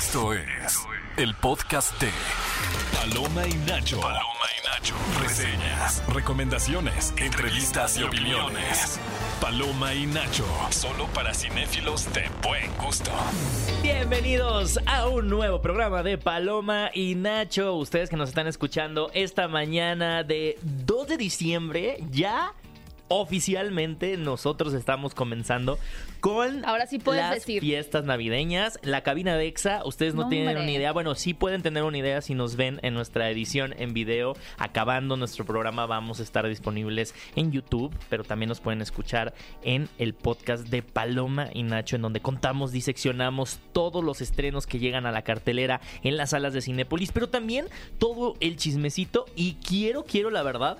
Esto es el podcast de Paloma y Nacho. Paloma y Nacho. Reseñas, recomendaciones, entrevistas y opiniones. Paloma y Nacho, solo para cinéfilos de buen gusto. Bienvenidos a un nuevo programa de Paloma y Nacho. Ustedes que nos están escuchando esta mañana de 2 de diciembre, ya oficialmente nosotros estamos comenzando con Ahora sí puedes las decir. fiestas navideñas. La cabina de EXA, ustedes no, No, tienen hombre. ni idea. Bueno, sí pueden tener una idea si nos ven en nuestra edición en video. Acabando nuestro programa vamos a estar disponibles en YouTube, pero también nos pueden escuchar en el podcast de Paloma y Nacho, en donde contamos, diseccionamos todos los estrenos que llegan a la cartelera en las salas de Cinépolis, pero también todo el chismecito. Y quiero, quiero la verdad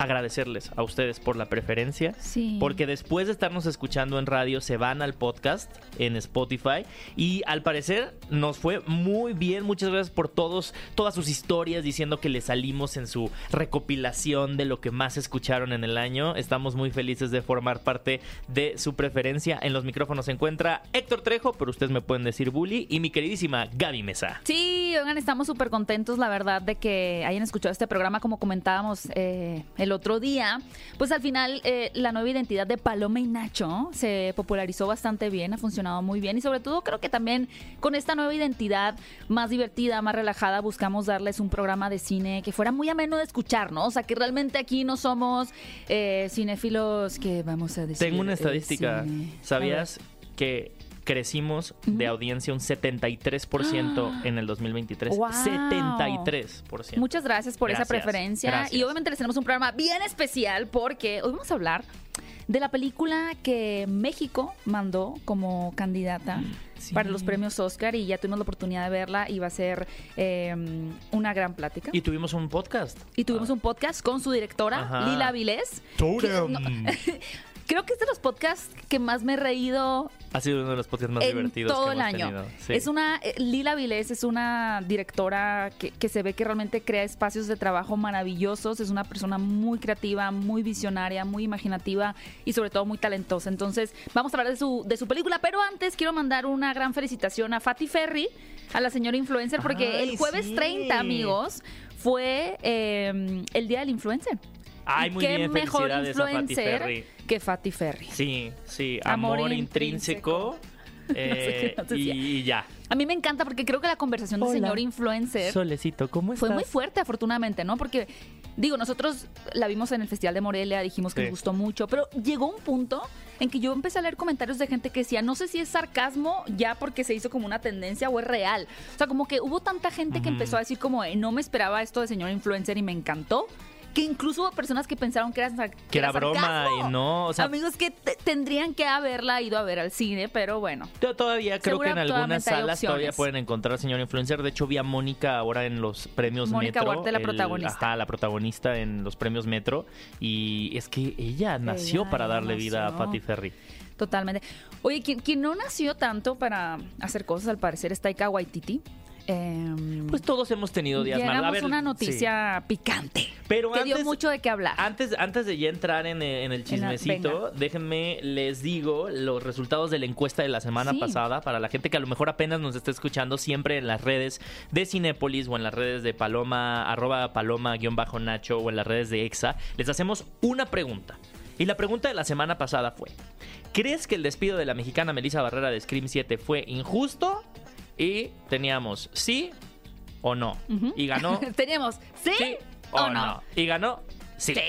agradecerles a ustedes por la preferencia. Sí. Porque después de estarnos escuchando en radio, se van al podcast en Spotify. Y al parecer nos fue muy bien. Muchas gracias por todos, todas sus historias diciendo que le salimos en su recopilación de lo que más escucharon en el año. Estamos muy felices de formar parte de su preferencia. En los micrófonos se encuentra Héctor Trejo, pero ustedes me pueden decir Bully. Y mi queridísima Gaby Mesa. Sí, oigan, estamos súper contentos, la verdad, de que hayan escuchado este programa, como comentábamos eh, el otro día. Pues al final, eh, la nueva identidad de Paloma y Nacho se popularizó bastante bien, ha funcionado muy bien y sobre todo creo que también con esta nueva identidad más divertida, más relajada, buscamos darles un programa de cine que fuera muy ameno de escuchar, ¿no? O sea, que realmente aquí no somos eh, cinéfilos que vamos a decir. Tengo una eh, estadística. ¿Sabías que crecimos de audiencia un 73% en el 2023? ¡Wow! 73%. Muchas gracias por esa preferencia. gracias. Y obviamente les tenemos un programa bien especial porque hoy vamos a hablar de la película que México mandó como candidata Mm, sí. para los premios Oscar y ya tuvimos la oportunidad de verla y va a ser eh, una gran plática. Y tuvimos un podcast. Y tuvimos un podcast con su directora, Ajá. Lila Vilés. que- no, creo que es de los podcasts que más me he reído Ha sido uno de los podcasts más en divertidos todo que el hemos año. Sí. Es una eh, Lila Vilés es una directora que, que se ve que realmente crea espacios de trabajo maravillosos. Es una persona muy creativa, muy visionaria, muy imaginativa y sobre todo muy talentosa. Entonces vamos a hablar de su de su película, pero antes quiero mandar una gran felicitación a Fatty Ferry, a la señora influencer, porque Ay, el jueves sí. 30, amigos, fue eh, el día del influencer. Ay, muy qué bien, mejor influencer Ferry. que Fatty Ferry. Sí, sí. Amor Amor, intrínseco. intrínseco. eh, No sé qué y, ya. A mí me encanta porque creo que la conversación de Hola. señor influencer Solecito, ¿cómo estás? fue muy fuerte, afortunadamente, ¿no? Porque, digo, nosotros la vimos en el Festival de Morelia, dijimos que Sí. nos gustó mucho, pero llegó un punto en que yo empecé a leer comentarios de gente que decía, no sé si es sarcasmo ya porque se hizo como una tendencia o es real. O sea, como que hubo tanta gente que empezó a decir como, "Eh, no me esperaba esto de señor influencer y me encantó. Que incluso hubo personas que pensaron que era, Que era broma sarcasmo. y no, o sea- Amigos que te- tendrían que haberla ido a ver al cine, pero bueno. Yo todavía creo que en algunas salas todavía pueden encontrar señor influencer. De hecho, vi a Mónica ahora en los premios Mónica Metro. Huarte, la el- protagonista. Ajá, la protagonista en los premios Metro. Y es que ella nació para darle vida a. Patty Ferry. Totalmente. Oye, quien, quien no nació tanto para hacer cosas, al parecer, es Taika Waititi. Eh, Pues todos hemos tenido días malos. A llegamos ver, a una sí. noticia picante Pero que dio antes- mucho de qué hablar. Antes, antes de ya entrar en, eh, en el la- chismecito, déjenme les digo los resultados de la encuesta de la semana Sí. pasada para la gente que a lo mejor apenas nos está escuchando siempre en las redes de Cinépolis o en las redes de Paloma, arroba Paloma guion bajo Nacho o en las redes de EXA. Les hacemos una pregunta. Y la pregunta de la semana pasada fue: ¿Crees que el despido de la mexicana Melissa Barrera de Scream 7 fue injusto? Y teníamos sí o no. Y ganó Teníamos, ¿sí, sí o no. Y ganó sí. Sí.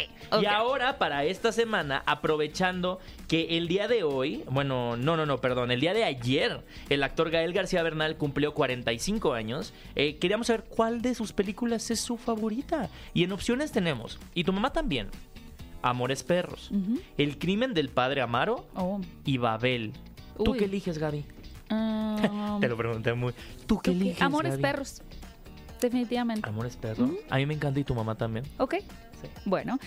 Y ahora, para esta semana, aprovechando que el día de hoy, bueno, no, no, no, perdón, el día de ayer, el actor Gael García Bernal cumplió 45 años, eh, queríamos saber cuál de sus películas es su favorita. Y en opciones tenemos, y tu mamá también, Amores Perros. El crimen del padre Amaro Oh. y Babel. ¿Tú Uy. qué eliges, Gaby? Um, Te lo pregunté muy. ¿Tú qué eliges? Amores Gaby? perros. Definitivamente. Amores Perros. A mí me encanta y tu mamá también. Ok. Sé. Bueno,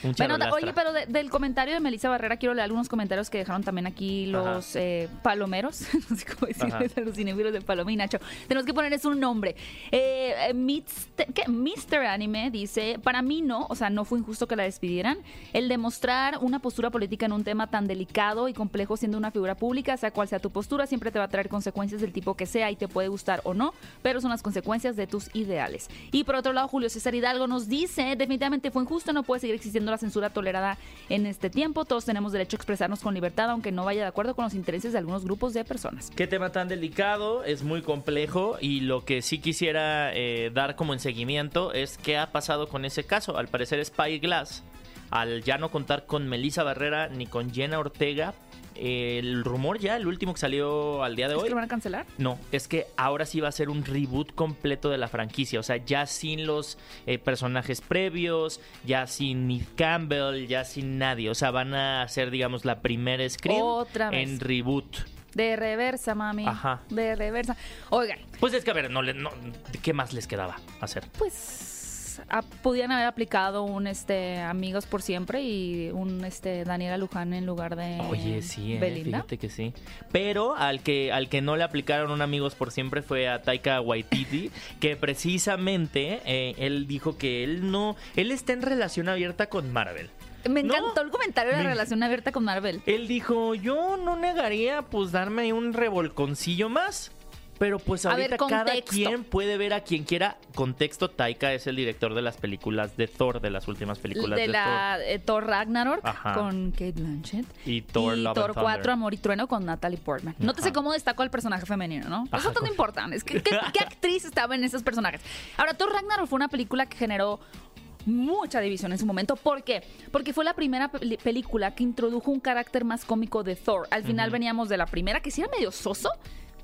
oye, pero de- del comentario de Melissa Barrera quiero leer algunos comentarios que dejaron también aquí los eh, palomeros, no sé cómo decirles Ajá. a los cinéfilos de Paloma y Nacho. Tenemos que ponerles un nombre. Eh, eh. Mr. Anime dice, para mí no, o sea, no fue injusto que la despidieran. El demostrar una postura política en un tema tan delicado y complejo siendo una figura pública, sea cual sea tu postura, siempre te va a traer consecuencias del tipo que sea y te puede gustar o no, pero son las consecuencias de tus ideales. Y por otro lado, Julio César Hidalgo nos dice, definitivamente fue injusto, no puede seguir existiendo la censura tolerada en este tiempo, todos tenemos derecho a expresarnos con libertad, aunque no vaya de acuerdo con los intereses de algunos grupos de personas. Qué tema tan delicado, es muy complejo y lo que sí quisiera eh, dar como en seguimiento es qué ha pasado con ese caso. Al parecer Spyglass, al ya no contar con Melissa Barrera ni con Jenna Ortega, eh, el rumor ya, el último que salió al día de ¿Es hoy, que lo van a cancelar? No, es que ahora sí va a ser un reboot completo de la franquicia. O sea, ya sin los eh, personajes previos, ya sin Nick Campbell, ya sin nadie. O sea, van a hacer, digamos, la primera screen Otra vez. en reboot. De reversa, mami. Ajá. De reversa. Oigan, Pues es que, a ver, no, le- no, ¿qué más les quedaba hacer? pues ah, podían haber aplicado un este Amigos por siempre y un este Daniela Luján en lugar de Oye, sí, eh, Belinda. fíjate que sí. Pero al que, al que no le aplicaron un amigos por siempre fue a Taika Waititi, que precisamente eh, él dijo que él no, él está en relación abierta con Marvel. Me No. encantó el comentario de la Me- relación abierta con Marvel. Él dijo, yo no negaría pues darme un revolconcillo más. Pero pues ver, ahorita cada quien puede ver a quien quiera. Contexto, Taika es el director de las películas de Thor, de las últimas películas de, de la eh, Thor Ragnarok Ajá. con Kate Blanchett. Thor. Y Thor, y Love Thor and Thunder. 4, Amor y Trueno con Natalie Portman. No te sé Ajá. cómo destacó el personaje femenino, ¿no? Eso no importa. Es que, ¿qué, qué actriz estaba en esos personajes? Ahora, Thor Ragnarok fue una película que generó mucha división en su momento. ¿Por qué? Porque fue la primera película que introdujo un carácter más cómico de Thor. Al final veníamos de la primera, que sí era medio soso,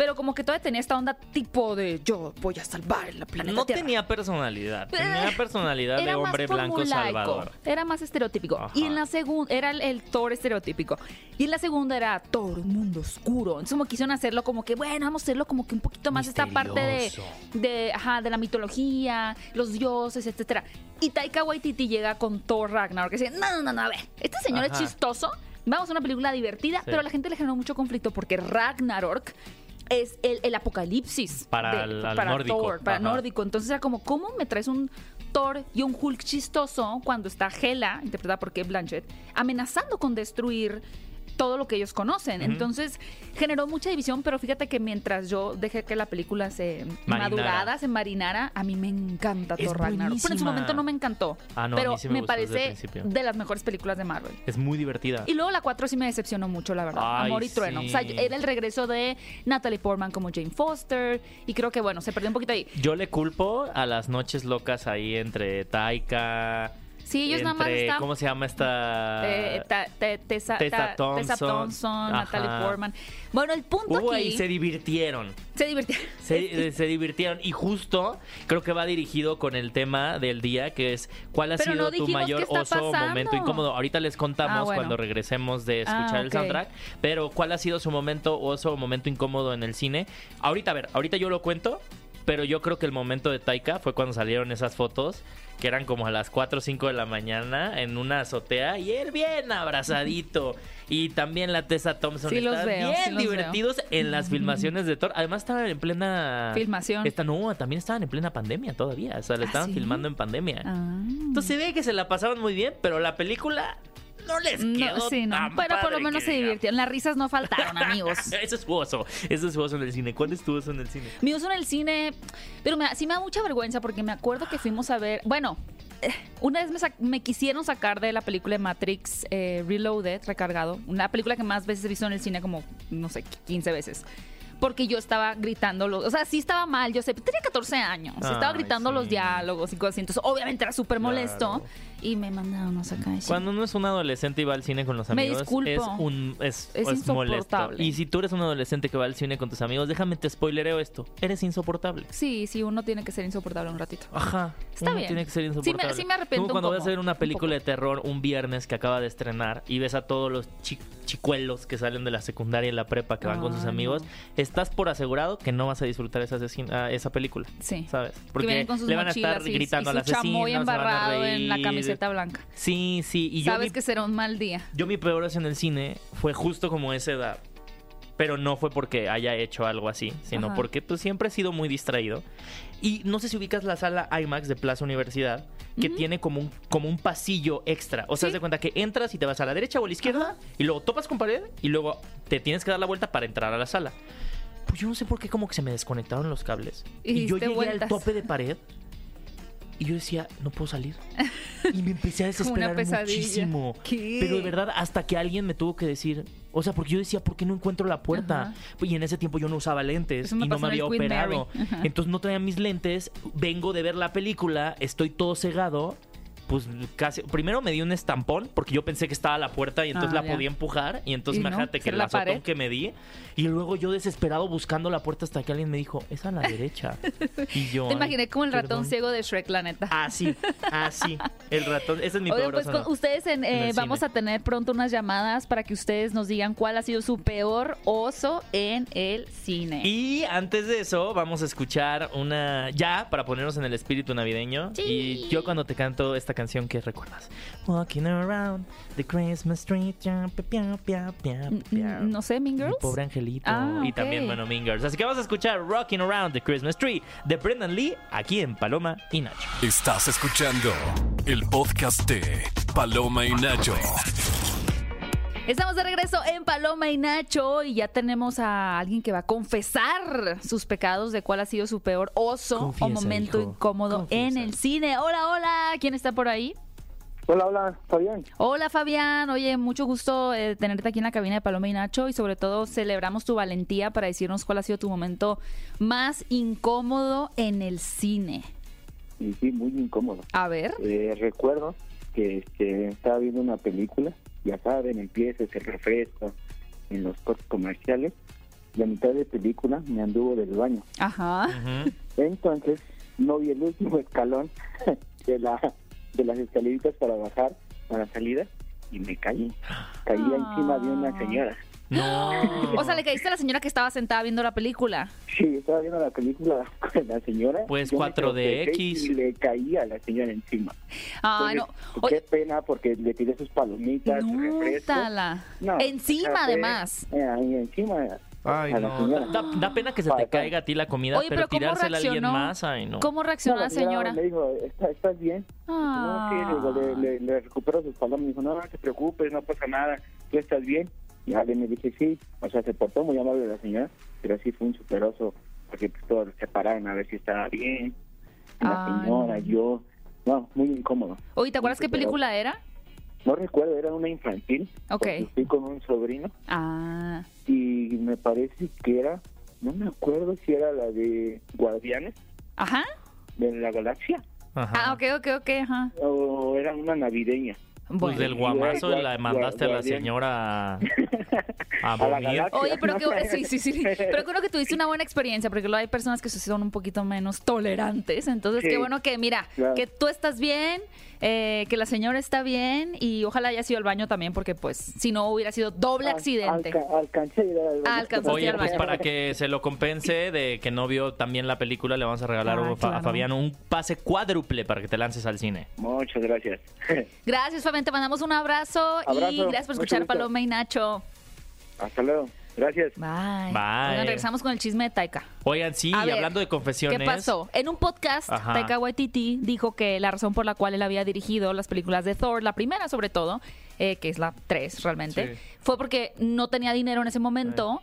pero como que todavía tenía esta onda tipo de yo voy a salvar el planeta No Tierra. tenía personalidad. Tenía personalidad de hombre blanco salvador. Era más estereotípico. Ajá. Y en la segunda, era el, el Thor estereotípico. Y en la segunda era Thor, un mundo oscuro. Entonces como quisieron hacerlo como que, bueno, vamos a hacerlo como que un poquito más esta parte de, de, ajá, de la mitología, los dioses, etcétera. Y Taika Waititi llega con Thor Ragnarok, que dice, no, no, no, no, a ver, este señor es chistoso, vamos a una película divertida, Sí. pero a la gente le generó mucho conflicto porque Ragnarok es el, el apocalipsis Para de- el- para nórdico. Thor, para Ajá. nórdico. Entonces era como, ¿cómo me traes un Thor y un Hulk chistoso cuando está Hela, interpretada por Kate Blanchett, amenazando con destruir todo lo que ellos conocen? Entonces generó mucha división, pero fíjate que mientras yo dejé que la película se Marinara. madurara, se marinara, a mí me encanta Thor Ragnarok. Pero en su momento no me encantó. Ah, no, a pero mí sí me parece de las mejores películas de Marvel. Es muy divertida. Y luego la 4 sí me decepcionó mucho, la verdad. Ay, Amor y trueno. O sea, era el regreso de Natalie Portman como Jane Foster. Y creo que, bueno, se perdió un poquito ahí. Yo le culpo a las noches locas ahí entre Taika. Sí, ellos nada más están. ¿Cómo se llama esta? eh, ta- te- Tessa, Tessa ta- Tessa Thompson. Thompson, Natalie. Portman. Bueno, el punto Hubo aquí ahí, se divirtieron. se divirtieron. Se, se divirtieron. Y justo creo que va dirigido con el tema del día, que es cuál ha Pero sido no tu mayor oso o pasando. momento incómodo. Ahorita les contamos Ah, bueno. cuando regresemos de escuchar Ah, el ok. soundtrack. Pero cuál ha sido su momento oso o momento incómodo en el cine. Ahorita, a ver, ahorita yo lo cuento. Pero yo creo que el momento de Taika fue cuando salieron esas fotos, que eran como a las 4 o 5 de la mañana en una azotea y él bien abrazadito. Y también la Tessa Thompson Sí los veo, bien sí los veo. divertidos en las filmaciones de Thor. Además estaban en plena Filmación. esta, no, también estaban en plena pandemia todavía. O sea, le ¿Ah, estaban sí? filmando en pandemia. Ah. Entonces se ve que se la pasaron muy bien, pero la película no les quedó No, sí, no. tan Pero por lo menos se divirtieron. Las risas no faltaron, amigos. Eso es su oso. Eso es su oso en el cine. ¿Cuándo estuvo eso en el cine? Mi uso en el cine, pero me, sí me da mucha vergüenza porque me acuerdo que fuimos a ver, bueno, eh, una vez me, me quisieron sacar de la película de Matrix eh, Reloaded, recargado, una película que más veces he visto en el cine como, no sé, 15 veces. Porque yo estaba gritando, los, o sea, sí estaba mal, yo sé, tenía 14 años, estaba gritando los sí. diálogos y cosas así, entonces obviamente era súper molesto Claro. Y me mandaron a sacar. Cuando uno es un adolescente y va al cine con los Me amigos, disculpo. es un es, Es es molesto. insoportable. Y si tú eres un adolescente que va al cine con tus amigos, déjame te spoilereo esto. Eres insoportable. Sí, sí, uno tiene que ser insoportable un ratito. Ajá. Está uno bien. tiene que ser Sí me- insoportable. sí me arrepiento Tú cuando un vas a ver una un película de terror un viernes que acaba de estrenar y ves a todos los chi- chicuelos que salen de la secundaria y la prepa que van con sus Ay, amigos, no. estás por asegurado que no vas a disfrutar esa, asesina- esa película. Sí. ¿Sabes? que Porque le van a estar y- gritando y al su chamoy asesino, se van a embarrado en la reír, camiseta blanca. Sí, sí. Y yo Sabes mi, que será un mal día. yo mi peor en el cine fue justo como esa edad. Pero no fue porque haya hecho algo así, sino Ajá. porque pues siempre he sido muy distraído. Y no sé si ubicas la sala IMAX de Plaza Universidad, que tiene como un, como un pasillo extra. O sea, Sí. de cuenta que entras y te vas a la derecha o a la izquierda, y luego topas con pared, y luego te tienes que dar la vuelta para entrar a la sala. Pues yo no sé por qué como que se me desconectaron los cables. Y Y, yo llegué vueltas. al tope de pared y yo decía, no puedo salir. Y me empecé a desesperar muchísimo. ¿Qué? Pero de verdad, hasta que alguien me tuvo que decir, o sea, porque yo decía, ¿por qué no encuentro la puerta? Ajá. Y en ese tiempo yo no usaba lentes y no me había operado. Entonces no traía mis lentes, vengo de ver la película, estoy todo cegado. Pues casi. Primero me di un estampón porque yo pensé que estaba a la puerta y entonces Ah, la ya. podía empujar. Y entonces Y no, imagínate que el la azotón pared. que me di. Y luego yo desesperado buscando la puerta hasta que alguien me dijo, es a la derecha. Y yo. Te "Ay, imaginé como el ratón perdón". ciego de Shrek, la neta. Así, así. El ratón. Ese es mi Oigan, peor pues con ustedes en, eh, vamos cine. a tener pronto unas llamadas para que ustedes nos digan cuál ha sido su peor oso en el cine. Y antes de eso, vamos a escuchar una. Ya, para ponernos en el espíritu navideño. Sí. Y yo cuando te canto esta canción, ¿qué recuerdas? Walking around the Christmas tree. no sé, Mean Mi Girls. pobre angelito. Ah, Y también, bueno, Mean Girls. Así que vamos a escuchar Rocking Around the Christmas Tree de Brendan Lee aquí en Paloma y Nacho. Estás escuchando el podcast de Paloma y Nacho. Estamos de regreso en Paloma y Nacho y ya tenemos a alguien que va a confesar sus pecados de cuál ha sido su peor oso Confiesa, o momento hijo. incómodo Confiesa. en el cine. Hola, hola, ¿quién está por ahí? Hola, hola, Fabián. Hola Fabián, oye, mucho gusto eh, tenerte aquí en la cabina de Paloma y Nacho y sobre todo celebramos tu valentía para decirnos cuál ha sido tu momento más incómodo en el cine. Y sí, muy incómodo. A ver. Eh, recuerdo que este, estaba viendo una película, ya saben, empieza ese refresco en los cortes comerciales. La mitad de película me anduvo del baño. Ajá. Entonces, no vi el último escalón de, la, de las escaleritas para bajar a la salida y me caí. Caí Ah. encima de una señora. No. O sea, le caíste a la señora que estaba sentada viendo la película. Sí, estaba viendo la película con la señora. Pues yo me 4DX. tropecé Y le caí a la señora encima. Ay, no. Entonces, Oye, Qué pena porque le tiré sus palomitas, no, refresco. No, Encima, fue, además. eh, ahí encima Ay, no. Da, da pena que se te caiga a ti la comida, Oye, pero, pero ¿cómo tirársela a alguien más, ay, no. ¿Cómo reaccionó No, la señora? Me dijo, "¿Está- ¿estás bien? Ah. No, sí, le, digo, le, le- le recupero sus palomas. Me dijo, no, no te preocupes, no pasa nada. ¿Tú estás bien? Y le me dije, sí. O sea, se portó muy amable la señora, pero sí fue un superoso porque pues, todos se pararon a ver si estaba bien. La Ay, señora, yo. No, muy incómodo. Oye, ¿te acuerdas qué película era? No recuerdo, era una infantil. Ok. Fui con un sobrino Ah. y me parece que era, no me acuerdo si era la de Guardianes Ajá. de la Galaxia Ajá. Ah, ok, ok, ok, ajá. o era una navideña. Pues del guamazo Guardián- la mandaste a la señora a, a A la dormir. galaxia. Oye, pero que, sí, sí, sí. Pero creo que tuviste una buena experiencia, porque luego hay personas que son un poquito menos tolerantes. Entonces, Sí. qué bueno que, mira, Claro. que tú estás bien, eh, que la señora está bien y ojalá haya sido al baño también, porque pues si no hubiera sido doble Al- accidente. alca- alcancé a ir al baño. Oye, pues para que se lo compense de que no vio también la película, le vamos a regalar Ah, a claro. Fabián un pase cuádruple para que te lances al cine. Muchas gracias. Gracias, Fabián, te mandamos un abrazo, y gracias por escuchar. Paloma y Nacho. Hasta luego. Gracias. Bye. Bye. Oigan, regresamos con el chisme de Taika. Oigan, sí, A y ver, hablando de confesiones. ¿Qué pasó? En un podcast, Ajá. Taika Waititi dijo que la razón por la cual él había dirigido las películas de Thor, la primera sobre todo, eh, que es la 3 realmente, Sí. fue porque no tenía dinero en ese momento.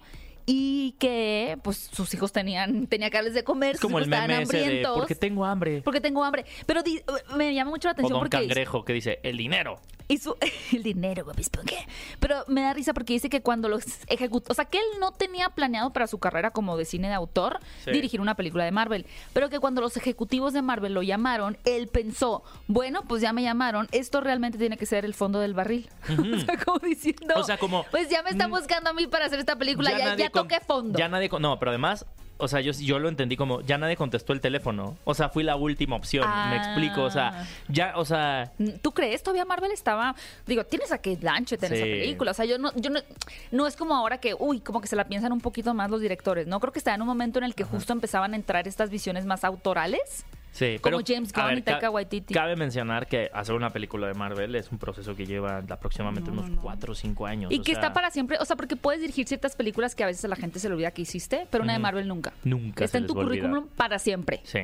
Y que pues sus hijos tenían tenía que darles de comer, Es como sus el hijos meme estaban de hambrientos. porque tengo hambre. porque tengo hambre. Pero di- me llama mucho la O atención Don porque Cangrejo que dice, el dinero. Y su, el dinero, Bob Esponja. Pero me da risa porque dice que cuando los ejecutó, o sea, que él no tenía planeado para su carrera como de cine de autor Sí. dirigir una película de Marvel, pero que cuando los ejecutivos de Marvel lo llamaron, él pensó, bueno, pues ya me llamaron, esto realmente tiene que ser el fondo del barril. o sea, como diciendo, O sea, como- pues ya me están Mm, buscando a mí para hacer esta película, ya, ya con- toqué fondo. Ya nadie No, pero además, o sea, yo, yo lo entendí como, ya nadie contestó el teléfono. O sea, fui la última opción. Ah. Me explico. O sea, ya, o sea. ¿Tú crees? Todavía Marvel estaba. Digo, tienes a Kate Blanchett en Sí. esa película. O sea, yo no, yo no. No es como ahora que, uy, como que se la piensan un poquito más los directores. No creo que está en un momento en el que justo empezaban a entrar estas visiones más autorales. Sí, Como pero, James Gunn ver, y Taika Waititi. Cabe mencionar que hacer una película de Marvel es un proceso que lleva aproximadamente No, no, unos no. 4 o 5 años. Y o que sea, está para siempre, o sea, porque puedes dirigir ciertas películas que a veces a la gente se le olvida que hiciste, pero una de. Marvel nunca. Nunca Está se en tu currículum para siempre. Sí.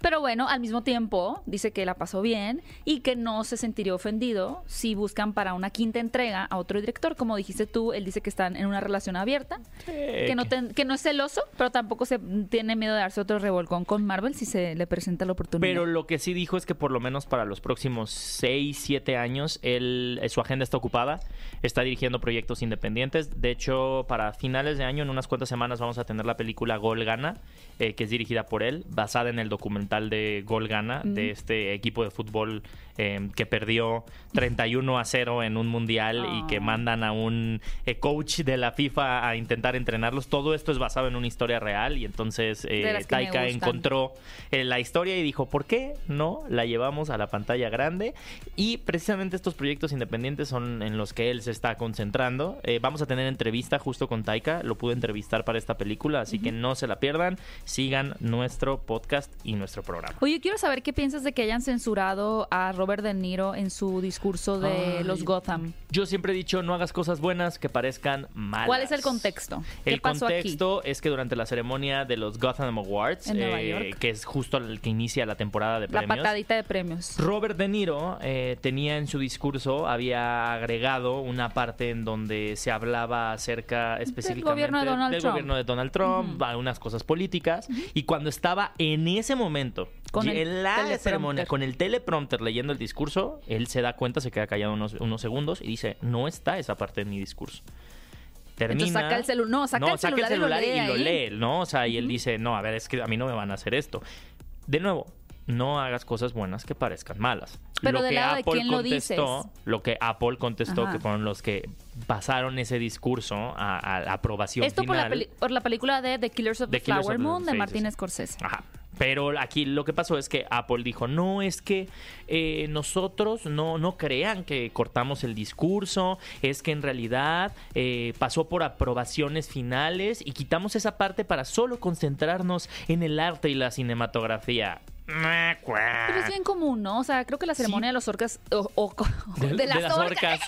Pero bueno, al mismo tiempo dice que la pasó bien y que no se sentiría ofendido si buscan para una quinta entrega a otro director. Como dijiste tú, él dice que están en una relación abierta, que no, ten- que no es celoso, pero tampoco se tiene miedo de darse otro revolcón con Marvel si se le presenta la oportunidad. Pero lo que sí dijo es que por lo menos para los próximos 6, 7 años, él, eh, su agenda está ocupada, está dirigiendo proyectos independientes. De hecho, para finales de año, en unas cuantas semanas, vamos a tener la película Gol Gana, eh, que es dirigida por él, basada en el documental de Gol Gana, de este equipo de fútbol eh, que perdió 31 a 0 en un mundial y que Ah. mandan a un eh, coach de la FIFA a intentar entrenarlos. Todo esto es basado en una historia real y entonces eh, Taika encontró eh, la historia y dijo, ¿por qué no la llevamos a la pantalla grande? Y precisamente estos proyectos independientes son en los que él se está concentrando. Eh, vamos a tener entrevista justo con Taika, lo pude entrevistar para esta película, así que no se la pierdan, sigan nuestro podcast y nuestro programa. Oye, quiero saber qué piensas de que hayan censurado a Robert De Niro en su discurso de Ay. los Gotham. Yo siempre he dicho, no hagas cosas buenas que parezcan malas. ¿Cuál es el contexto? ¿Qué El pasó aquí? contexto es que durante la ceremonia de los Gotham Awards, eh, que es justo el que inicia la temporada de La premios, patadita de premios. Robert De Niro eh, tenía en su discurso, había agregado una parte en donde se hablaba acerca específicamente gobierno de Donald del Trump. gobierno de Donald Trump, algunas cosas políticas, y cuando estaba en ese momento, Con el la teleprompter. ceremonia, con el teleprompter leyendo el discurso, él se da cuenta, se queda callado unos, unos segundos y dice, no está esa parte de mi discurso. Termina, Entonces saca el celu- no, saca el celular y lo lee y lo ahí. lee, ¿no? O sea, y él dice, no, a ver, es que a mí no me van a hacer esto. De nuevo, no hagas cosas buenas que parezcan malas. Pero lo del que lado de Apple lo contestó, dices. lo que Apple contestó, Ajá. que fueron los que pasaron ese discurso a, a la aprobación Esto por la, por la película de The Killers of the, The Killers Flower of the- Moon de sí, sí, Martin sí. Scorsese. Ajá. Pero aquí lo que pasó es que Apple dijo, no, es que eh, nosotros no, no crean que cortamos el discurso, es que en realidad eh, pasó por aprobaciones finales y quitamos esa parte para solo concentrarnos en el arte y la cinematografía. Pero es bien común, ¿no? O sea, creo que la ceremonia de los orcas o, o- de, las, orcas,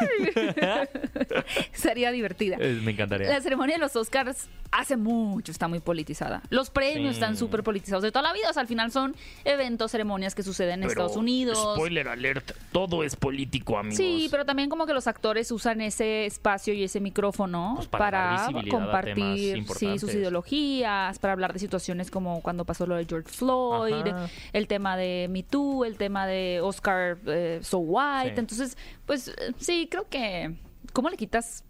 sería divertida. Eh, Me encantaría. La ceremonia de los Oscars hace mucho está muy politizada. Los premios Sí. están súper politizados de toda la vida. O sea, al final son eventos, ceremonias que suceden en Pero, Estados Unidos. Spoiler alert, todo es político, amigos. Sí, pero también como que los actores usan ese espacio y ese micrófono Pues para para, compartir sí, sus ideologías, para hablar de situaciones como cuando pasó lo de George Floyd, Ajá. El tema de Me Too, el tema de Oscar eh, So White. Sí. Entonces, pues eh, sí, creo que... ¿Cómo le quitas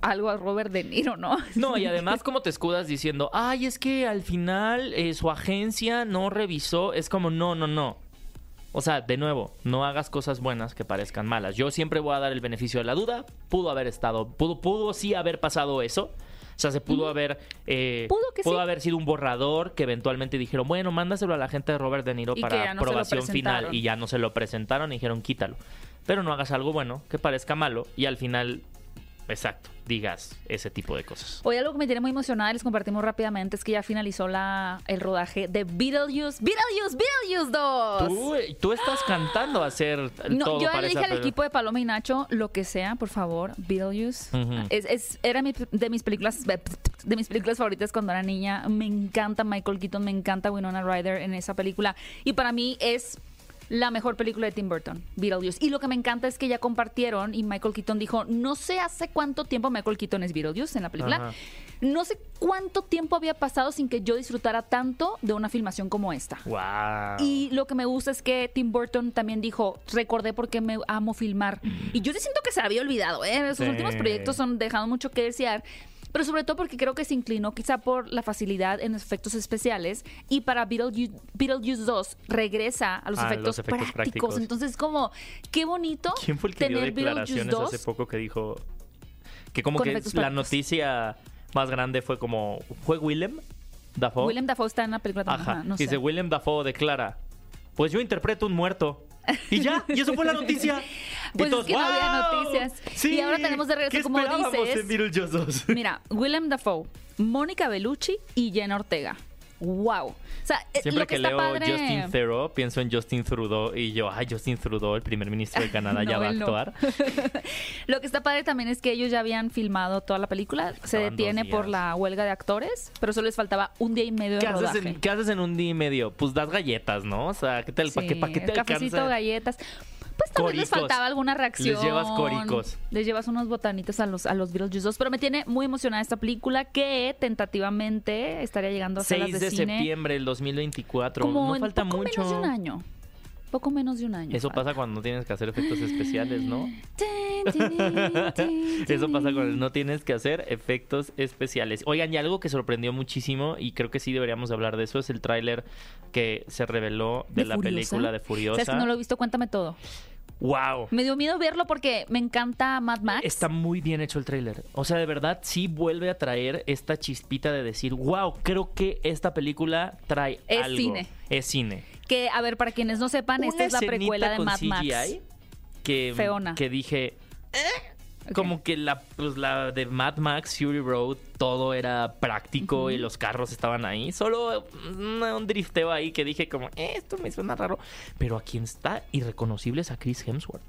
algo a Robert De Niro, no? No, y además, como te escudas diciendo, ay, es que al final eh, su agencia no revisó, es como, no, no, no. O sea, de nuevo, no hagas cosas buenas que parezcan malas. Yo siempre voy a dar el beneficio de la duda. Pudo haber estado, pudo, pudo sí haber pasado eso. O sea, se pudo haber, eh, Pudo que sí. haber sido un borrador que eventualmente dijeron, bueno, mándaselo a la gente de Robert De Niro Y para no aprobación final y ya no se lo presentaron y dijeron, quítalo. Pero no hagas algo bueno que parezca malo y al final, exacto, digas ese tipo de cosas. Hoy algo que me tiene muy emocionada y les compartimos rápidamente es que ya finalizó la, el rodaje de Beetlejuice, Beetlejuice, Beetlejuice 2. Tú, tú estás cantando a hacer No, todo yo para le dije esa al equipo de Paloma y Nacho, lo que sea, por favor, Beetlejuice. Es, es- era mi- de mis películas de mis películas favoritas cuando era niña. Me encanta Michael Keaton, me encanta Winona Ryder en esa película. Y para mí es la mejor película de Tim Burton, Beetlejuice. Y lo que me encanta es que ya compartieron y Michael Keaton dijo, no sé hace cuánto tiempo Michael Keaton es Beetlejuice en la película. Ajá. No sé cuánto tiempo había pasado sin que yo disfrutara tanto de una filmación como esta. Wow. Y lo que me gusta es que Tim Burton también dijo, recordé por qué me amo filmar. Y yo sí siento que se había olvidado, ¿eh? Sus Sí. últimos proyectos son dejando mucho que desear. Pero sobre todo porque creo que se inclinó quizá por la facilidad en los efectos especiales y para Beetlejuice, Beetlejuice 2 regresa a los, Ah, efectos, los efectos prácticos. prácticos. Entonces como, qué bonito ¿Quién fue el que dio declaraciones 2 hace poco que dijo que como Con que la prácticos. noticia más grande fue como fue Willem Dafoe? Willem Dafoe está en la película también. Ajá. ajá, no Dice sé. Willem Dafoe declara, "Pues yo interpreto un muerto." Y ya, y eso fue la noticia. Pues es todos, que no había "¡Wow! noticias. Sí, Y ahora tenemos de regreso, ¿qué como dices? en Beetlejuice 2? Mira, Willem Dafoe, Mónica Bellucci y Jenna Ortega. Wow. O sea, eh, Siempre lo que, que, está leo padre... Justin Theroux, pienso en Justin Trudeau y yo, ay, Justin Trudeau, el primer ministro de Canadá, ya va a no. actuar. Lo que está padre también es que ellos ya habían filmado toda la película. Se Estaban detiene por la huelga de actores, pero solo les faltaba un día y medio de ¿Qué haces, rodaje. en, qué haces en un día y medio? Pues das galletas, ¿no? O sea, ¿qué tal? ¿Para qué, Sí, pa' qué te cafecito, alcanza? galletas. Pues vez les faltaba alguna reacción. Les llevas coricos. Les llevas unos botanitos a los, a los Beetlejuice 2. Pero me tiene muy emocionada esta película que tentativamente estaría llegando a salas 6 de, de cine. septiembre del 2024. Como no falta poco mucho. menos de un año. Poco menos de un año. Eso falta. pasa cuando no tienes que hacer efectos especiales, ¿no? Eso pasa cuando no tienes que hacer efectos especiales. Oigan, y algo que sorprendió muchísimo, y creo que sí deberíamos hablar de eso, es el tráiler que se reveló de, ¿De la Furiosa? película de ¿Sabes Furiosa. que no lo he visto? Cuéntame todo. ¡Wow! Me dio miedo verlo porque me encanta Mad Max. Está muy bien hecho el tráiler. O sea, de verdad sí vuelve a traer esta chispita de decir, wow, creo que esta película trae Es algo. cine. Es cine. Que, a ver, para quienes no sepan, esta es la precuela de Mad Max. Que, Feona. que dije, Como que la, pues, la de Mad Max Fury Road todo era práctico y los carros estaban ahí. Solo mm, un drifteo ahí que dije como, "Eh, esto me suena raro. Pero a quien está irreconocible es a Chris Hemsworth.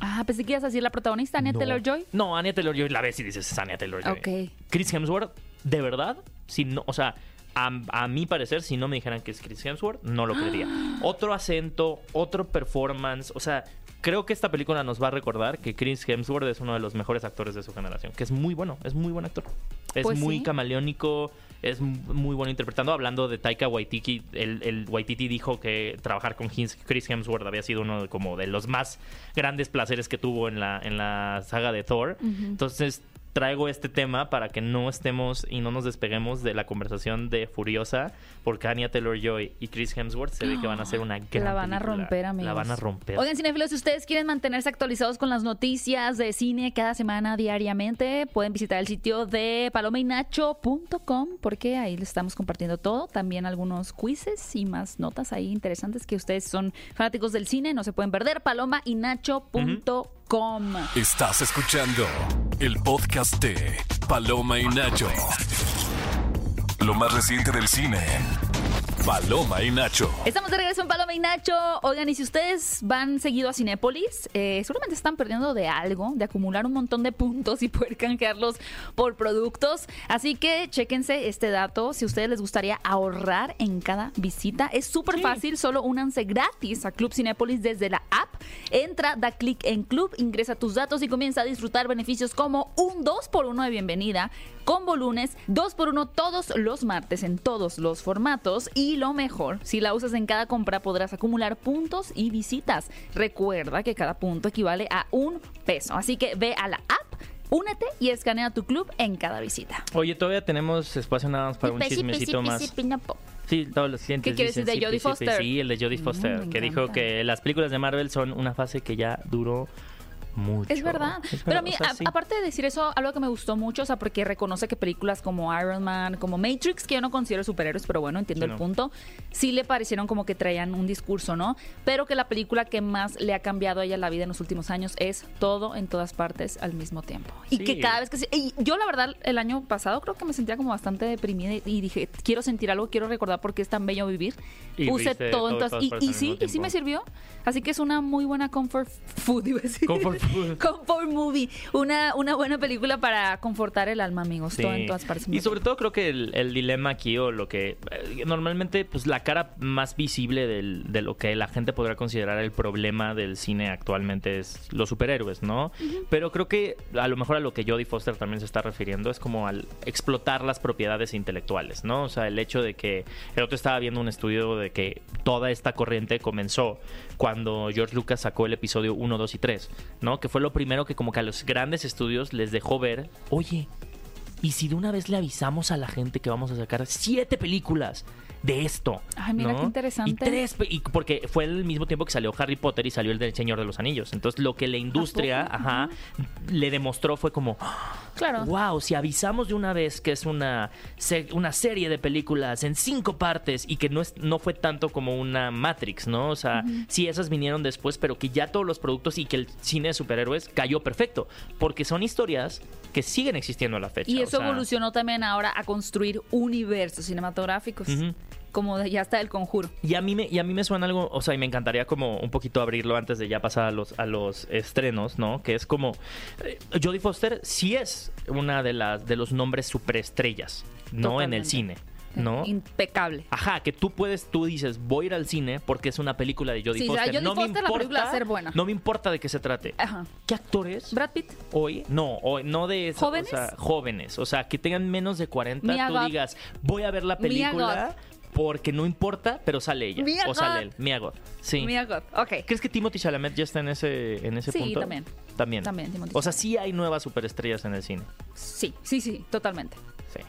Ah, pensé que ibas a decir la protagonista, Anya No. Taylor-Joy. No, Anya Taylor-Joy la ves y dices, es Anya Taylor-Joy. Ok. Chris Hemsworth, de verdad, si no, o sea, a, a mi parecer, si no me dijeran que es Chris Hemsworth, no lo creería. Otro acento, otro performance, o sea, creo que esta película nos va a recordar que Chris Hemsworth es uno de los mejores actores de su generación, que es muy bueno, es muy buen actor. Es Pues muy sí. camaleónico, es muy bueno interpretando. Hablando de Taika Waititi, el, el Waititi dijo que trabajar con Chris Hemsworth había sido uno de, como de los más grandes placeres que tuvo en la, en la saga de Thor. Entonces traigo este tema para que no estemos y no nos despeguemos de la conversación de Furiosa, porque Anya Taylor-Joy y Chris Hemsworth se ve que van a hacer una gran La van a película. romper, amigos. La van a romper. Oigan, cinefilos, si ustedes quieren mantenerse actualizados con las noticias de cine cada semana diariamente, pueden visitar el sitio de palomainacho.com porque ahí les estamos compartiendo todo. También algunos quizzes y más notas ahí interesantes que ustedes son fanáticos del cine, no se pueden perder. palomainacho.com. Estás escuchando el podcast de Paloma y Nacho. Lo más reciente del cine. Paloma y Nacho. Estamos de regreso en Paloma y Nacho. Oigan, y si ustedes van seguido a Cinépolis, eh, seguramente están perdiendo de algo, de acumular un montón de puntos y poder canjearlos por productos. Así que chéquense este dato. Si a ustedes les gustaría ahorrar en cada visita, es súper fácil. Solo únanse gratis a Club Cinépolis desde la app. Entra, da clic en Club, ingresa tus datos y comienza a disfrutar beneficios como un 2x1 de bienvenida, combo lunes, 2x1 todos los martes en todos los formatos y lo mejor, si la usas en cada compra podrás acumular puntos y visitas. Recuerda que cada punto equivale a un peso, así que ve a la app, únete y escanea tu club en cada visita. Oye, todavía tenemos espacio nada más para un chismecito más. po. Sí, todos los clientes ¿Qué quieres decir de Jodie. Foster? Sí, el de Jodie Mm, Foster, me que dijo encanta. que las películas de Marvel son una fase que ya duró mucho. Es verdad. Es Pero a verdad, mí, o sea, a- sí. aparte de decir eso, algo que me gustó mucho, o sea, porque reconoce que películas como Iron Man, como Matrix, que yo no considero superhéroes, pero bueno, entiendo Sí, el no. punto, sí le parecieron como que traían un discurso, ¿no? Pero que la película que más le ha cambiado a ella la vida en los últimos años es todo en todas partes al mismo tiempo. Y que cada vez que... se- y yo, la verdad, el año pasado creo que me sentía como bastante deprimida y- dije, quiero sentir algo, quiero recordar por qué es tan bello vivir. Y Puse todo en todo en todas... Y, partes y sí, y sí me sirvió. Así que es una muy buena comfort food, iba a decir. Comfort Comfort movie. Una, una buena película para confortar el alma, amigos. Sí. Todo en todas partes. Y sobre todo creo que el, el dilema aquí o lo que eh, normalmente pues la cara más visible del- de lo que la gente podrá considerar el problema del cine actualmente es los superhéroes, ¿no? Pero creo que a lo mejor a lo que Jodie Foster también se está refiriendo es como al explotar las propiedades intelectuales, ¿no? O sea, el hecho de que el otro estaba viendo un estudio de que toda esta corriente comenzó cuando George Lucas sacó el episodio 1, 2 y 3, ¿no? Que fue lo primero que como que a los grandes estudios les dejó ver, oye, ¿y si de una vez le avisamos a la gente que vamos a sacar siete películas de esto? Ay, mira ¿no? qué interesante. Y tres, y porque fue el mismo tiempo que salió Harry Potter y salió el del Señor de los Anillos. Entonces lo que la industria, ajá, le demostró fue como, Claro. wow, si avisamos de una vez que es una, una serie de películas en cinco partes y que no, es, no fue tanto como una Matrix, ¿no? O sea, sí, esas vinieron después, pero que ya todos los productos y que el cine de superhéroes cayó perfecto, porque son historias que siguen existiendo a la fecha. Y o eso sea, evolucionó también ahora a construir universos cinematográficos. Como ya está el conjuro. Y a mí me, y a mí me suena algo, o sea, y me encantaría como un poquito abrirlo antes de ya pasar a los, a los estrenos, ¿no? Que es como eh, Jodie Foster sí es una de las de los nombres superestrellas, ¿no? En el cine, ¿no? Impecable. Ajá, que tú puedes, tú dices, voy a ir al cine porque es una película de Jodie Sí, Foster. Jodie no me Foster, la a importa- ser buena. No me importa de qué se trate. Ajá. ¿Qué actores Brad Pitt. hoy? No, hoy, no de ¿Jóvenes? O sea, jóvenes. O sea, que tengan menos de 40, Mia tú digas, voy a ver la película porque no importa, pero sale ella. Mia o sale él. Mia Goth. Sí. Mia Goth. Ok. ¿Crees que Timothy Chalamet ya está en ese, en ese Sí, punto? también. También. También, Timothy O sea, sí hay nuevas superestrellas en el cine. Sí, sí, sí, totalmente.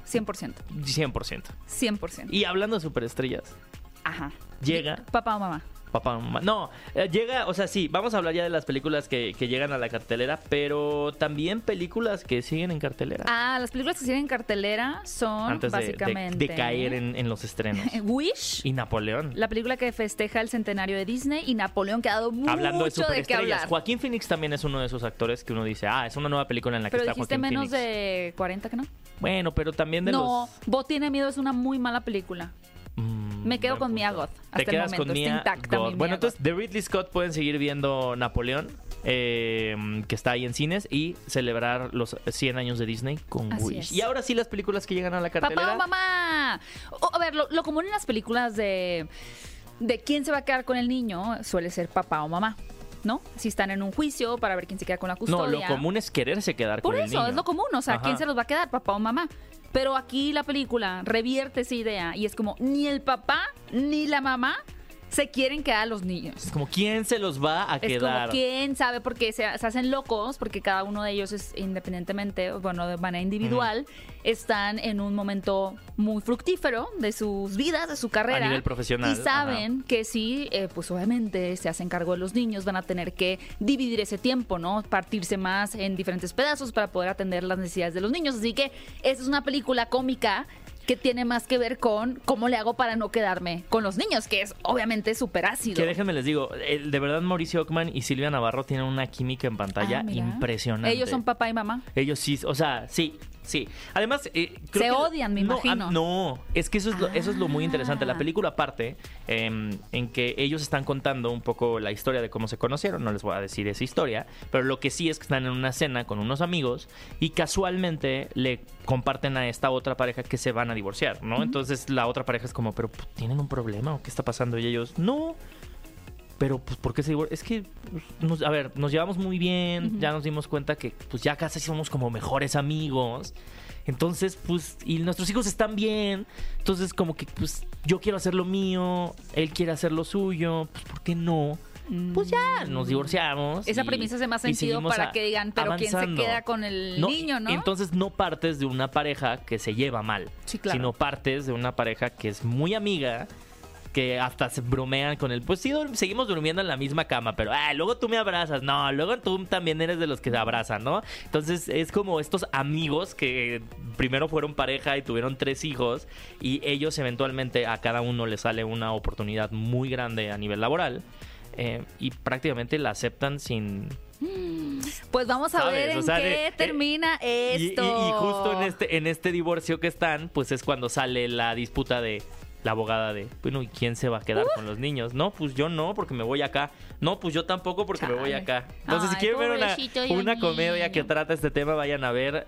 Sí. 100%. 100%. 100%. Y hablando de superestrellas, Ajá. llega Papá o mamá. Papá, mamá. No, eh, llega, o sea, sí, vamos a hablar ya de las películas que, que llegan a la cartelera, pero también películas que siguen en cartelera. Ah, las películas que siguen en cartelera son antes de, de- básicamente de caer en, en los estrenos. Wish, Y Napoleón. la película que festeja el centenario de Disney y Napoleón que ha dado mucho de de qué hablar. Joaquín Phoenix también es uno de esos actores que uno dice, ah, es una nueva película en la que Pero está dijiste Joaquín menos Phoenix. de 40 que no. Bueno, pero también de no, los... Bo tiene miedo es una muy mala película. Mm, Me quedo con Mia. Goth, Te hasta el quedas momento, con está Mia intacta mi Goth. Mia Bueno, entonces de Ridley Scott pueden seguir viendo Napoleón, eh, que está ahí en cines, y celebrar los 100 años de Disney con Así Wish. es. Y ahora sí las películas que llegan a la cartelera. Papá o mamá. O- a ver, lo, lo común en las películas de, de quién se va a quedar con el niño suele ser papá o mamá, ¿no? Si están en un juicio para ver quién se queda con la No, custodia. lo común es quererse quedar Por con el eso, niño. es lo común. O sea, Ajá. ¿quién se los va a quedar, papá o mamá? Pero aquí la película revierte esa idea y es como ni el papá ni la mamá se quieren quedar a los niños. Es como, ¿quién se los va a Es quedar? como quién sabe porque se, se hacen locos porque cada uno de ellos es independientemente, bueno, de manera individual, están en un momento muy fructífero de sus vidas, de su carrera. A nivel profesional, Y saben que sí, eh, pues obviamente se hacen cargo de los niños, van a tener que dividir ese tiempo, ¿no? Partirse más en diferentes pedazos para poder atender las necesidades de los niños. Así que esa es una película cómica que tiene más que ver con cómo le hago para no quedarme con los niños, que es obviamente súper ácido. Que déjenme les digo, de verdad Mauricio Ockman y Silvia Navarro tienen una química en pantalla Ah, impresionante. Ellos son papá y mamá. Ellos sí, o sea, sí, sí. Además, eh, creo Se que- odian, me no, imagino. ah, no, es que eso es, lo, eso es lo muy interesante. La Ah. película aparte, em, en que ellos están contando un poco la historia de cómo se conocieron, no les voy a decir esa historia, pero lo que sí es que están en una cena con unos amigos y casualmente le comparten a esta otra pareja que se van a divorciar, ¿no? Entonces la otra pareja es como, pero ¿tienen un problema o qué está pasando? Y ellos, no. Pero, pues, ¿por qué se divorcian? Es que, pues, nos- a ver, nos llevamos muy bien, ya nos dimos cuenta que, pues, ya casi somos como mejores amigos. Entonces, pues, y nuestros hijos están bien. Entonces, como que, pues, yo quiero hacer lo mío, él quiere hacer lo suyo, pues, ¿por qué no? Pues ya, nos divorciamos. Esa y- premisa hace más sentido para a- que digan, pero ¿quién se queda con el niño, no? Entonces no partes de una pareja que se lleva mal, Sí, claro. sino partes de una pareja que es muy amiga, que hasta se bromean con él. Pues sí, seguimos durmiendo en la misma cama, pero ah, luego tú me abrazas. No, luego tú también eres de los que se abrazan, ¿no? Entonces es como estos amigos que primero fueron pareja y tuvieron tres hijos y ellos eventualmente a cada uno le sale una oportunidad muy grande a nivel laboral. eh, y prácticamente la aceptan sin, Pues vamos a ¿Sabes? ver en O sea, qué de- eh, termina Y- y- esto. Y, justo en este, en este divorcio que están, pues es cuando sale la disputa de la abogada de, bueno, ¿y quién se va a quedar con los niños? No, pues yo no, porque me voy acá. No, pues yo tampoco, porque me voy acá. Entonces, si quieren ver una, una comedia niño. que trata este tema, vayan a ver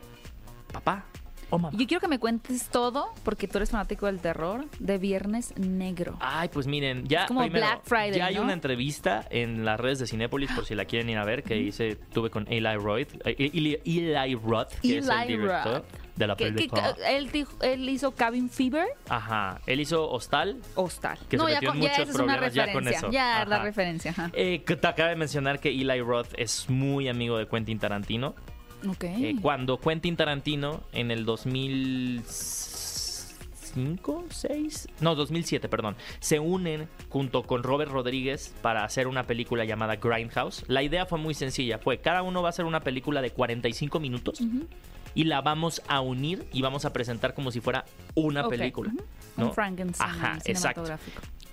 Papá o Mamá. Yo quiero que me cuentes todo, porque tú eres fanático del terror, de Viernes Negro. Ay, pues miren, ya Es como primero, Black Friday, ya hay ¿no? una entrevista en las redes de Cinépolis por si la quieren ir a ver que hice tuve con Eli Roth, eh, Eli, Eli Roth, que es el director Roth. De la Que- que- película. él, dijo- él hizo Cabin Fever, Ajá, él hizo Hostal. Hostal. Que se no, ya, metió en con- ya muchos problemas ya con eso. Ya, la referencia. Ajá. Eh, que te acaba de mencionar que Eli Roth es muy amigo de Quentin Tarantino. Ok. Eh, cuando Quentin Tarantino en el 2005, 6, no, 2007, perdón, se unen junto con Robert Rodríguez para hacer una película llamada Grindhouse. La idea fue muy sencilla, fue cada uno va a hacer una película de 45 minutos Ujú. Y la vamos a unir y vamos a presentar como si fuera una película. ¿no? Un Frankenstein Ajá, exacto.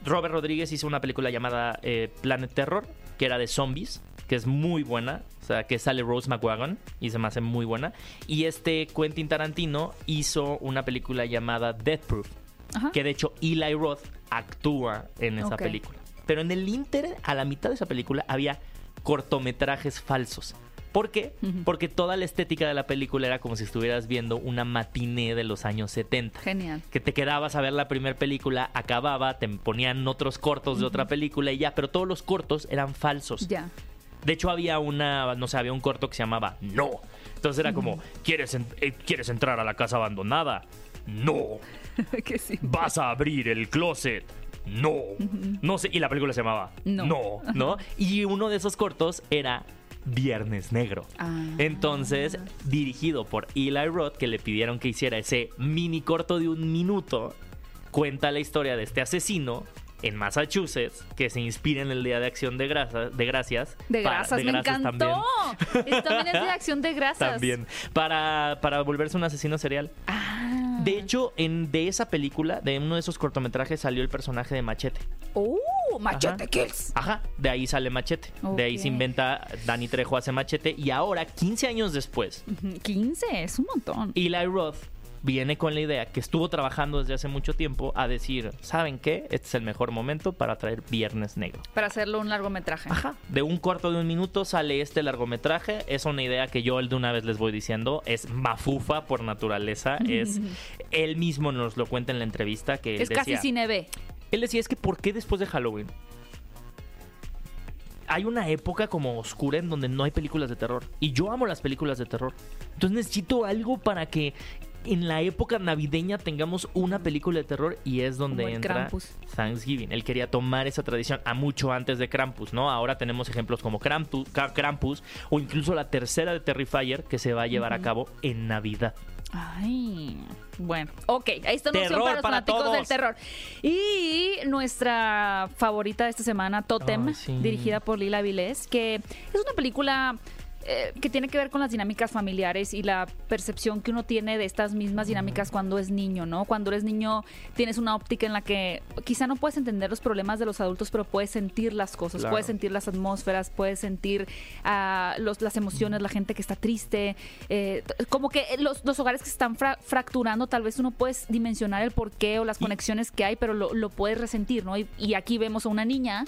Robert Rodríguez hizo una película llamada eh, Planet Terror, que era de zombies, que es muy buena. O sea, que sale Rose McWagon y se me hace muy buena. Y este Quentin Tarantino hizo una película llamada Death Proof, Ajá. que de hecho Eli Roth actúa en esa película. Pero en el inter, a la mitad de esa película, había cortometrajes falsos. ¿Por qué? Porque toda la estética de la película era como si estuvieras viendo una matiné de los años 70 Genial. que te quedabas a ver la primera película, acababa, te ponían otros cortos de otra película y ya, pero todos los cortos eran falsos. Ya. De hecho, había una, no sé, había un corto que se llamaba No. Entonces era como, ¿quieres, en- eh, ¿quieres entrar a la casa abandonada? No. que sí. ¿Vas a abrir el closet? No. No sé, y la película se llamaba No. No, ¿no? Y uno de esos cortos era Viernes Negro. Ah. Entonces, dirigido por Eli Roth, que le pidieron que hiciera ese mini corto de un minuto, cuenta la historia de este asesino en Massachusetts que se inspira en el Día de Acción de, Grasa- de Gracias. De para- grasas, de me grasas encantó. Es- También es de acción de grasas. También. Para, para volverse un asesino serial. Ah. De hecho, en, de esa película, de uno de esos cortometrajes, salió el personaje de Machete. ¡Oh! Machete Ajá. Kills. Ajá, de ahí sale Machete. De ahí se inventa Danny Trejo hace Machete. Y ahora, 15 años después, Ujú, 15, es un montón. Eli Roth viene con la idea que estuvo trabajando desde hace mucho tiempo a decir, ¿saben qué? Este es el mejor momento para traer Viernes Negro. Para hacerlo un largometraje. Ajá. De un corto de un minuto sale este largometraje. Es una idea que yo de una vez les voy diciendo. Es mafufa por naturaleza. Es él mismo nos lo cuenta en la entrevista que él Es casi cine B. Él decía es que ¿por qué después de Halloween? Hay una época como oscura en donde no hay películas de terror. Y yo amo las películas de terror. Entonces necesito algo para que en la época navideña tengamos una película de terror y es donde Como entra Krampus. Thanksgiving. Él quería tomar esa tradición a mucho antes de Krampus, ¿no? Ahora tenemos ejemplos como Krampus, o incluso la tercera de Terrifier que se va a llevar a cabo en Navidad. Ay, bueno, ok, ahí está opción Terror para los fanáticos todos. del terror. Y nuestra favorita de esta semana, Totem, sí. dirigida por Lila Vilés, que es una película eh, que tiene que ver con las dinámicas familiares y la percepción que uno tiene de estas mismas dinámicas cuando es niño, ¿no? Cuando eres niño tienes una óptica en la que quizá no puedes entender los problemas de los adultos, pero puedes sentir las cosas, Claro. puedes sentir las atmósferas, puedes sentir ah, los, las emociones, la gente que está triste, eh, como que los, los hogares que se están fra- fracturando, tal vez uno puedes dimensionar el porqué o las conexiones que hay, pero lo, lo puedes resentir, ¿no? Y, y aquí vemos a una niña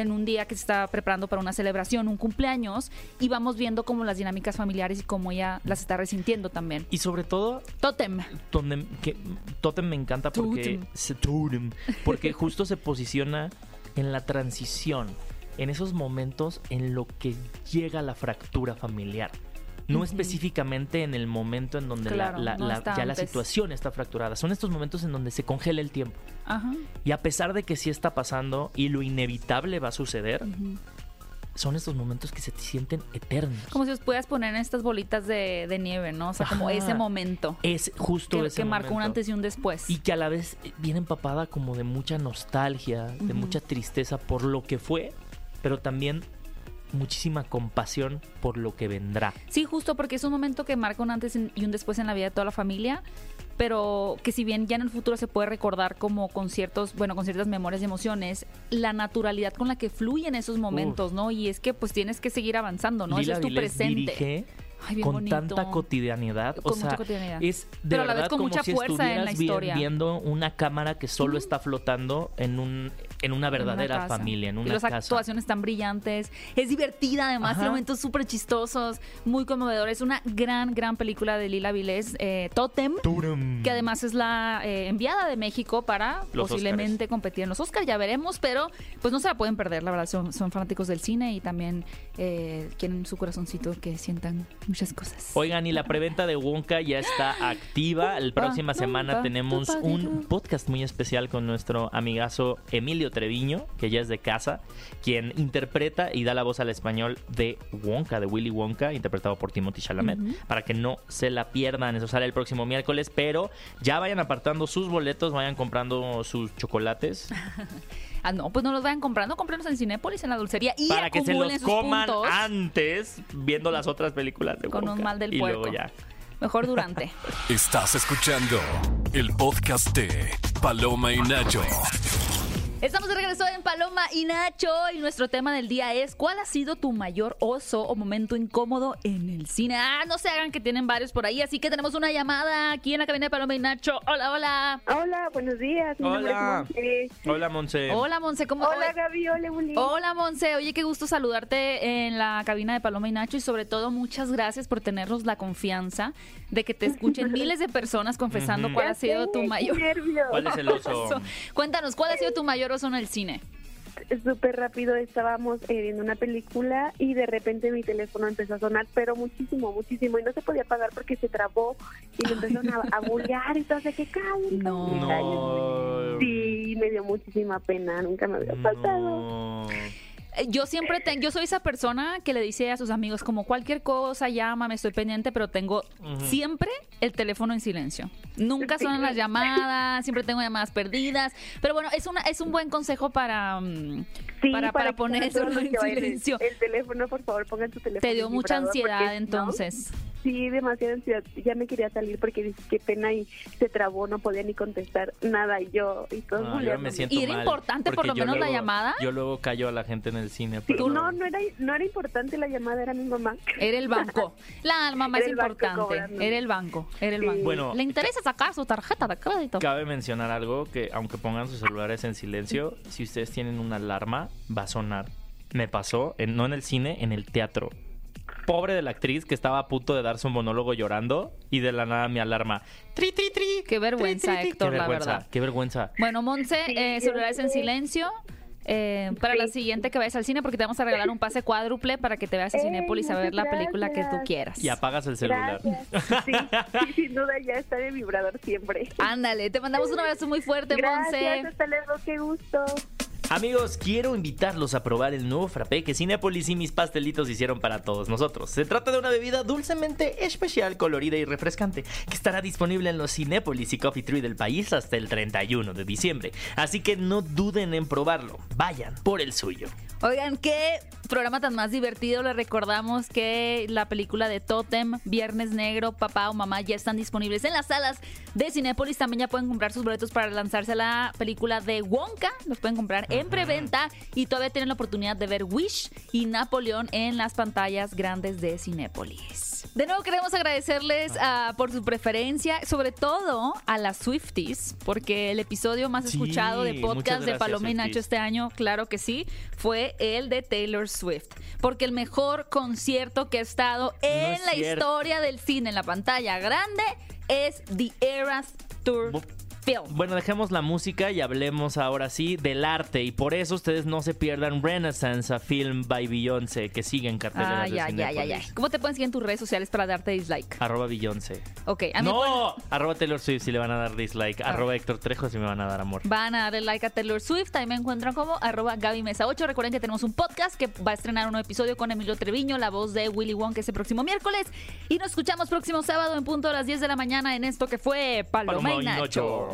en un día que se está preparando para una celebración, un cumpleaños, y vamos viendo como las dinámicas familiares y cómo ella las está resintiendo también. Y sobre todo, Totem. donde, que, Totem me encanta porque Totem. porque justo se posiciona en la transición, en esos momentos en lo que llega la fractura familiar. No específicamente en el momento en donde la- Claro, la- no la- está ya la situación está fracturada. Son estos momentos en donde se congela el tiempo. Ajá. Y a pesar de que sí está pasando y lo inevitable va a suceder, son estos momentos que se te sienten eternos. Como si os pudieras poner en estas bolitas de, de nieve, ¿no? O sea, como ese momento. Es justo Que, ese que marcó un antes y un después. Y que a la vez viene empapada como de mucha nostalgia, de mucha tristeza por lo que fue, pero también muchísima compasión por lo que vendrá. Sí, justo porque es un momento que marca un antes y un después en la vida de toda la familia, pero que si bien ya en el futuro se puede recordar como con ciertos, bueno, con ciertas memorias y emociones, la naturalidad con la que fluyen esos momentos, ¿no? Y es que pues tienes que seguir avanzando, ¿no? Lila Eso es tu presente. dirige Ay, con bonito. tanta cotidianidad, o Con sea, mucha cotidianidad. es de Pero a la verdad vez con como mucha si fuerza en la estuvieras historia. viendo una cámara que solo está flotando en un en una en una verdadera familia, en y una las casa. actuaciones tan brillantes. Es divertida, además, Ajá. tiene momentos súper chistosos, muy conmovedores. Una gran, gran película de Lila Vilés, eh, Totem. Turum. que además es la eh, enviada de México para Los posiblemente competir en los Oscars, ya veremos, pero pues no se la pueden perder, la verdad, son, son fanáticos del cine y también eh, quieren su corazoncito que sientan muchas cosas. Oigan, y la preventa de Wonka ya está activa. La próxima semana tenemos un podcast muy especial con nuestro amigazo Emilio Treviño, que ya es de casa, quien interpreta y da la voz al español de Wonka, de Willy Wonka, interpretado por Timothy Chalamet, para que no se la pierdan. Eso sale el próximo miércoles, pero ya vayan apartando sus boletos, vayan comprando sus chocolates Ah, no, pues no los vayan comprando, cómprenlos en Cinépolis, en la dulcería y para que se los coman puntos antes viendo las otras películas de Con un mal del y luego ya. Mejor durante. Estás escuchando el podcast de Paloma y Nacho. Estamos de regreso en Paloma y Nacho y nuestro tema del día es ¿cuál ha sido tu mayor oso o momento incómodo en el cine? Ah, no se hagan que tienen varios por ahí, así que tenemos una llamada aquí en la cabina de Paloma y Nacho. Hola, hola. Hola, buenos días. Mi nombre es Hola. Monse. Hola, Monse. Hola, Monse, ¿cómo Hola, Gaby. Hola, Uli. Hola, Monse. Oye, qué gusto saludarte en la cabina de Paloma y Nacho y sobre todo muchas gracias por tenernos la confianza de que te escuchen miles de personas confesando cuál ha sido tu mayor nervios. ¿Cuál es el oso? Cuéntanos, ¿cuál ha sido tu mayor oso en el cine? Súper rápido estábamos eh, viendo una película y de repente mi teléfono empezó a sonar, pero muchísimo, muchísimo. Y no se podía apagar porque se trabó y me empezaron a, a bullear y todo. De que callen, No. callen, callen". No. Sí, me dio muchísima pena. Nunca me había pasado. No. Eh, Yo siempre tengo, yo soy esa persona que le dice a sus amigos como cualquier cosa, llámame, estoy pendiente, pero tengo siempre el teléfono en silencio. Nunca suenan las llamadas, siempre tengo llamadas perdidas. Pero bueno, es una, es un buen consejo para, mm, Sí, para, para que poner eso en silencio. El teléfono, por favor, pongan su teléfono. Te dio mucha ansiedad porque, ¿no? Sí, demasiada ansiedad. Ya me quería salir porque dije, qué pena y se trabó, no podía ni contestar nada. Y yo, y todos No, yo me siento ¿Y era mal, importante por lo menos la luego- llamada? Yo luego callo a la gente en el cine. Pero Tú no, no era, no era importante la llamada, era mi mamá. Era el banco. La mamá es Era el banco importante. Era el banco. Era el Sí. banco. Bueno, ¿Le interesa sacar su tarjeta de crédito? Cabe mencionar algo que aunque pongan sus celulares en silencio, si ustedes tienen una alarma, va a sonar. Me pasó, en- no en el cine, en el teatro. Pobre de la actriz que estaba a punto de darse un monólogo llorando y de la nada mi alarma. Tri, tri, tri. Qué vergüenza, tri, tri, tri. Héctor, Qué la vergüenza, verdad. Qué vergüenza. Bueno, Monse, eh, celulares en silencio. eh, para la siguiente que vayas al cine, porque te vamos a regalar un pase cuádruple para que te veas a Cinépolis a ver la película que tú quieras. Y apagas el celular. Sí, sí, sin duda ya está de vibrador siempre. Ándale, te mandamos un abrazo muy fuerte, Gracias, Monse. hasta luego, qué gusto. Amigos, quiero invitarlos a probar el nuevo frappé que Cinépolis y mis pastelitos hicieron para todos nosotros. Se trata de una bebida dulcemente especial, colorida y refrescante, que estará disponible en los Cinépolis y Coffee Tree del país hasta el 31 de diciembre. Así que no duden en probarlo. Vayan por el suyo. Oigan, qué programa tan más divertido. Les recordamos que la película de Totem, Viernes Negro, Papá o Mamá ya están disponibles en las salas de Cinépolis. También ya pueden comprar sus boletos para lanzarse a la película de Wonka. Los pueden comprar en preventa y todavía tienen la oportunidad de ver Wish y Napoleón en las pantallas grandes de Cinépolis. De nuevo queremos agradecerles ah, por su preferencia, sobre todo a las Swifties, porque el episodio más Sí, escuchado de podcast de Paloma y Nacho este año, claro que sí, fue el de Taylor Swift. Porque el mejor concierto que ha estado en es la cierto. historia del cine en la pantalla grande es The Eras Tour Film. Bueno, dejemos la música y hablemos ahora sí del arte. Y por eso ustedes no se pierdan Renaissance, a film by Beyoncé, que sigue en cartelera ay, ay, ay, ay. Cinépolis. ¿Cómo te pueden seguir en tus redes sociales para darte dislike? Arroba Beyoncé. Ok, a mí pueden- No, arroba Taylor Swift si le van a dar dislike. Ah. Arroba Héctor Trejo si me van a dar amor. Van a darle like a Taylor Swift. También me encuentran como arroba Gaby Mesa 8. Recuerden que tenemos un podcast que va a estrenar un nuevo episodio con Emilio Treviño, la voz de Willy Wonka ese próximo miércoles. Y nos escuchamos próximo sábado en punto a las 10 de la mañana en esto que fue Paloma, Paloma y Nacho.